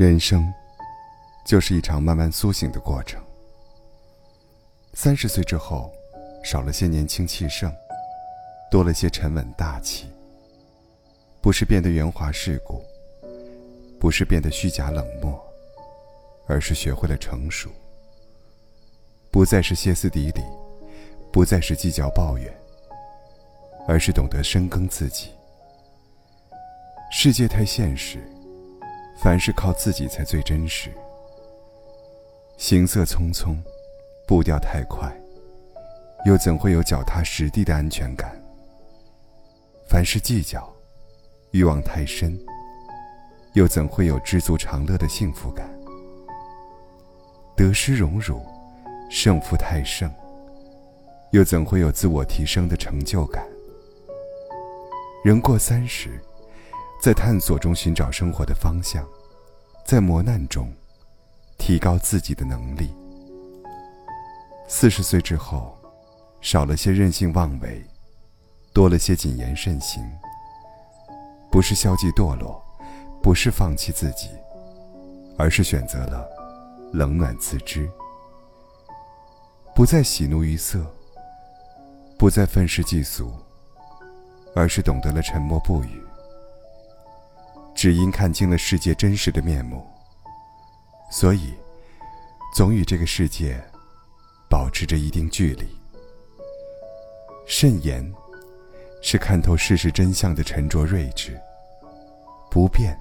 人生，就是一场慢慢苏醒的过程。三十岁之后，少了些年轻气盛，多了些沉稳大气。不是变得圆滑世故，不是变得虚假冷漠，而是学会了成熟。不再是歇斯底里，不再是计较抱怨，而是懂得深耕自己。世界太现实。凡事靠自己才最真实。行色匆匆，步调太快，又怎会有脚踏实地的安全感？凡事计较，欲望太深，又怎会有知足常乐的幸福感？得失荣辱，胜负太盛，又怎会有自我提升的成就感？人过三十。在探索中寻找生活的方向，在磨难中提高自己的能力。四十岁之后，少了些任性妄为，多了些谨言慎行。不是消极堕落，不是放弃自己，而是选择了冷暖自知。不再喜怒于色，不再愤世嫉俗，而是懂得了沉默不语。只因看清了世界真实的面目，所以总与这个世界保持着一定距离。慎言是看透世事真相的沉着睿智，不变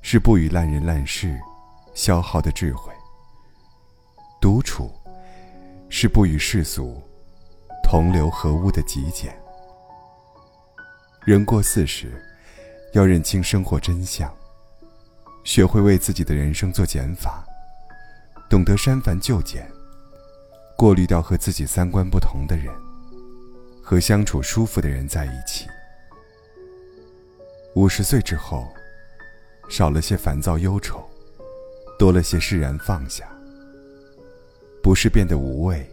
是不与烂人烂事消耗的智慧，独处是不与世俗同流合污的极简。人过四十。要认清生活真相，学会为自己的人生做减法，懂得删繁就简，过滤掉和自己三观不同的人，和相处舒服的人在一起。五十岁之后，少了些烦躁忧愁，多了些释然放下。不是变得无畏，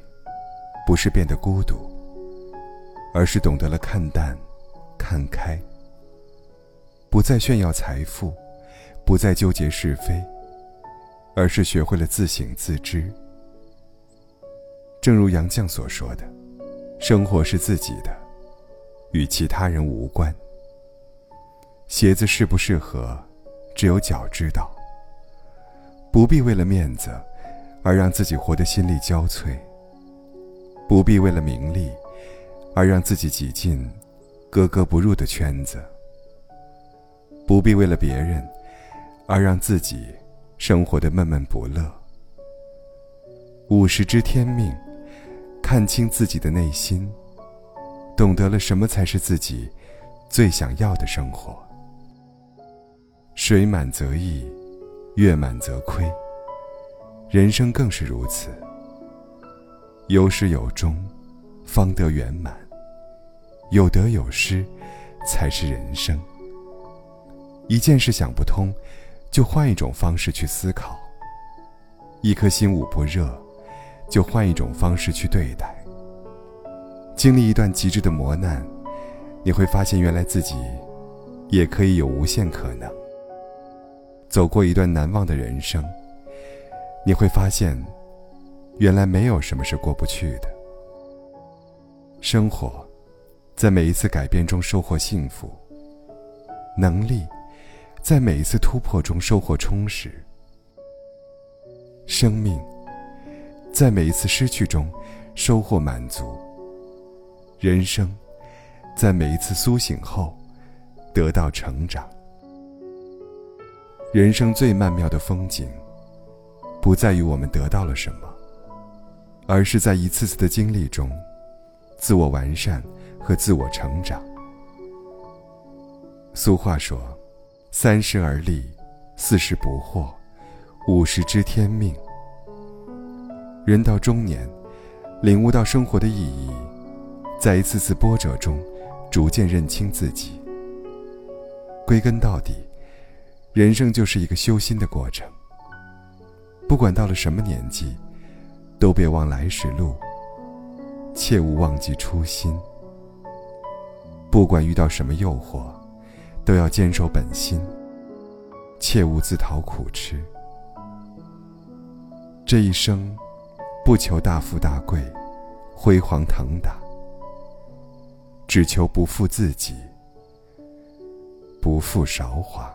不是变得孤独，而是懂得了看淡，看开。不再炫耀财富，不再纠结是非，而是学会了自省自知。正如杨绛所说的：“生活是自己的，与其他人无关。鞋子适不适合，只有脚知道。不必为了面子而让自己活得心力交瘁，不必为了名利而让自己挤进格格不入的圈子。”不必为了别人，而让自己生活的闷闷不乐。五十知天命，看清自己的内心，懂得了什么才是自己最想要的生活。水满则溢，月满则亏。人生更是如此。有始有终，方得圆满；有得有失，才是人生。一件事想不通，就换一种方式去思考；一颗心捂不热，就换一种方式去对待。经历一段极致的磨难，你会发现，原来自己也可以有无限可能。走过一段难忘的人生，你会发现，原来没有什么是过不去的。生活，在每一次改变中收获幸福。能力。在每一次突破中收获充实，生命在每一次失去中收获满足，人生在每一次苏醒后得到成长。人生最曼妙的风景，不在于我们得到了什么，而是在一次次的经历中，自我完善和自我成长。俗话说。三十而立，四十不惑，五十知天命。人到中年，领悟到生活的意义，在一次次波折中，逐渐认清自己。归根到底，人生就是一个修心的过程。不管到了什么年纪，都别忘来时路，切勿忘记初心。不管遇到什么诱惑。都要坚守本心，切勿自讨苦吃。这一生，不求大富大贵、辉煌腾达，只求不负自己，不负韶华。